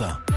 Europe 1.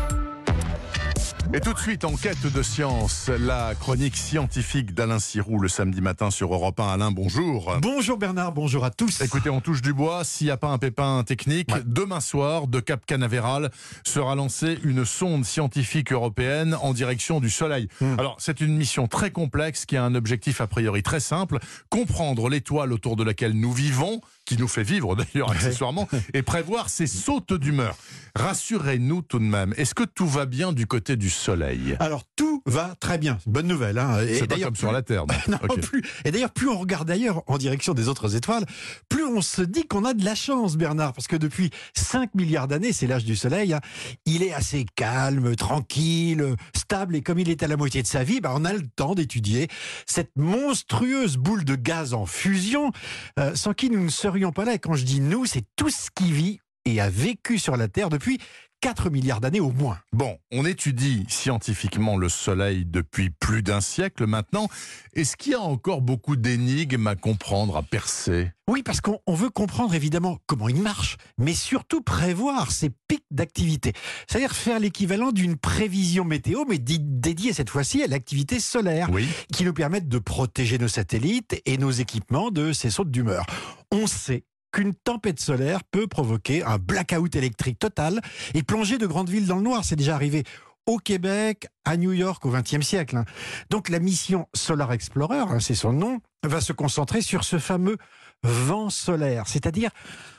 Et tout de suite, en quête de science, la chronique scientifique d'Alain Sirou le samedi matin sur Europe 1. Alain, bonjour. Bonjour Bernard, bonjour à tous. Écoutez, on touche du bois. S'il n'y a pas un pépin technique, demain soir, de Cap Canaveral, sera lancée une sonde scientifique européenne en direction du Soleil. Hmm. Alors, c'est une mission très complexe qui a un objectif a priori très simple comprendre l'étoile autour de laquelle nous vivons, qui nous fait vivre d'ailleurs accessoirement, et prévoir ses sautes d'humeur. Rassurez-nous tout de même. Est-ce que tout va bien du côté du Soleil Alors tout va très bien, bonne nouvelle. Hein. C'est pas d'ailleurs, comme sur la Terre. non. plus. Et d'ailleurs, plus on regarde ailleurs en direction des autres étoiles, plus on se dit qu'on a de la chance, Bernard, parce que depuis 5 milliards d'années, c'est l'âge du Soleil, hein, il est assez calme, tranquille, stable, et comme il est à la moitié de sa vie, bah, on a le temps d'étudier cette monstrueuse boule de gaz en fusion, euh, sans qui nous ne serions pas là. Et quand je dis nous, c'est tout ce qui vit et a vécu sur la Terre depuis 4 milliards d'années au moins. Bon, on étudie scientifiquement le Soleil depuis plus d'un siècle maintenant. Est-ce qu'il y a encore beaucoup d'énigmes à comprendre, à percer? Oui, parce qu'on on veut comprendre évidemment comment il marche, mais surtout prévoir ses pics d'activité. C'est-à-dire faire l'équivalent d'une prévision météo, mais di- dédiée cette fois-ci à l'activité solaire, Oui. qui nous permette de protéger nos satellites et nos équipements de ces sautes d'humeur. On sait qu'une tempête solaire peut provoquer un blackout électrique total et plonger de grandes villes dans le noir. C'est déjà arrivé au Québec, à New York au XXe siècle. hein. Donc la mission Solar Explorer, hein, c'est son nom, va se concentrer sur ce fameux vent solaire, c'est-à-dire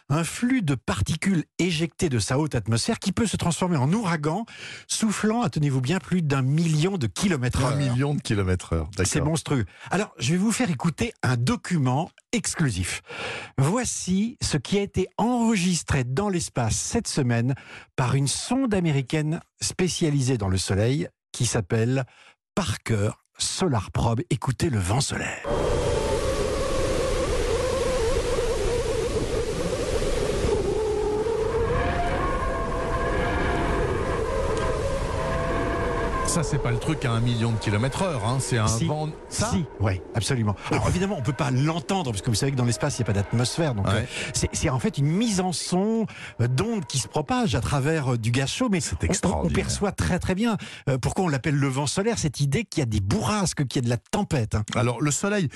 un flux de particules éjectées de sa haute atmosphère qui peut se transformer en ouragan, soufflant, tenez-vous bien, plus d'un million de kilomètres Un heure. million de kilomètres heure. C'est monstrueux. Alors, je vais vous faire écouter un document exclusif. Voici ce qui a été enregistré dans l'espace cette semaine par une sonde américaine spécialisée dans le Soleil qui s'appelle Parker Solar Probe. Écoutez le vent solaire. Ça, c'est pas le truc à un million de kilomètres heure. Hein. C'est un Si. vent. Ça Si, oui, absolument. Alors évidemment, on peut pas l'entendre parce que vous savez que dans l'espace, il n'y a pas d'atmosphère. Donc Ouais. euh, c'est en fait une mise en son euh, d'ondes qui se propagent à travers euh, du gaz chaud, mais C'est on- on, on extraordinaire. perçoit très très bien euh, pourquoi on l'appelle le vent solaire. Cette idée qu'il y a des bourrasques, qu'il y a de la tempête. hein. Alors, le Soleil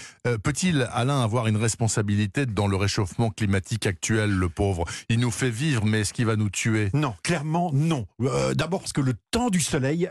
peut-il, Alain, avoir une responsabilité dans le réchauffement climatique actuel, le pauvre? Il nous fait vivre, mais est-ce qu'il va nous tuer? Non, clairement non. D'abord parce que le temps du soleil,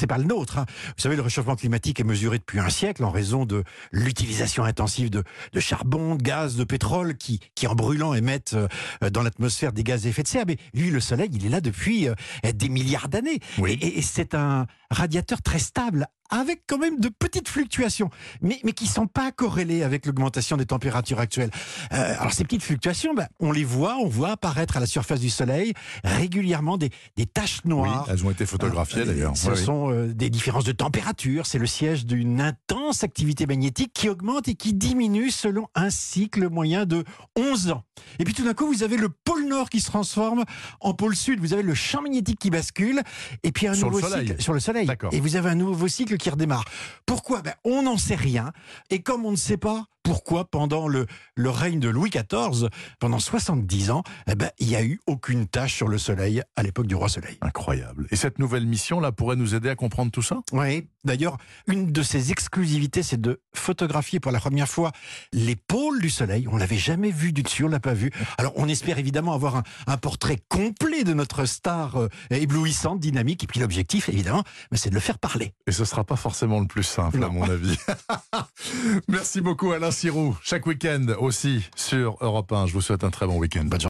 c'est pas le nôtre. hein. Vous savez, le réchauffement climatique est mesuré depuis un siècle en raison de l'utilisation intensive de, de charbon, de gaz, de pétrole qui, qui en brûlant émettent euh, dans l'atmosphère des gaz à effet de serre. Mais lui, le soleil, il est là depuis euh, des milliards d'années. Oui. Et, et- et c'est un radiateur très stable avec quand même de petites fluctuations, mais, mais qui sont pas corrélées avec l'augmentation des températures actuelles. Euh, alors ces petites fluctuations, ben, on les voit, on voit apparaître à la surface du Soleil régulièrement des, des taches Oui, noires. elles ont été photographiées Euh, d'ailleurs. Ce Oui, oui. sont euh, des différences de température. C'est le siège d'une intense activité magnétique qui augmente et qui diminue selon un cycle moyen de 11 ans. Et puis tout d'un coup, vous avez le pôle Nord qui se transforme en pôle Sud. Vous avez le champ magnétique qui bascule. Et puis un Sur le nouveau Soleil. cycle sur le Soleil. Et vous avez un nouveau cycle qui redémarre. Pourquoi? Ben, On n'en sait rien. Et comme on ne sait pas pourquoi pendant le, le règne de Louis XIV, pendant 70 ans, eh ben, il n'y a eu aucune tache sur le Soleil à l'époque du roi Soleil. Incroyable. Et cette nouvelle mission là pourrait nous aider à comprendre tout ça? Oui, d'ailleurs, une de ses exclusivités, c'est de photographier pour la première fois les pôles du Soleil. On l'avait jamais vu du dessus, on l'a pas vu. Alors, on espère évidemment avoir un, un portrait complet de notre star euh, éblouissante, dynamique. Et puis l'objectif, évidemment, c'est de le faire parler. Et ce sera pas forcément le plus simple, à mon avis. Merci beaucoup, Alain Sirou. Chaque week-end aussi sur Europe 1. Je vous souhaite un très bon week-end. Bonne journée.